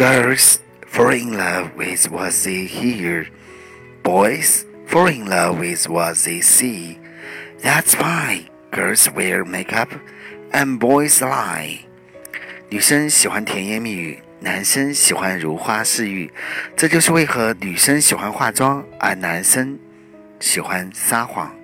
Girls fall in love with what they hear. Boys fall in love with what they see. That's why girls wear makeup and boys lie. 女生喜欢甜言蜜语，男生喜欢如花似玉。这就是为何女生喜欢化妆，而男生喜欢撒谎。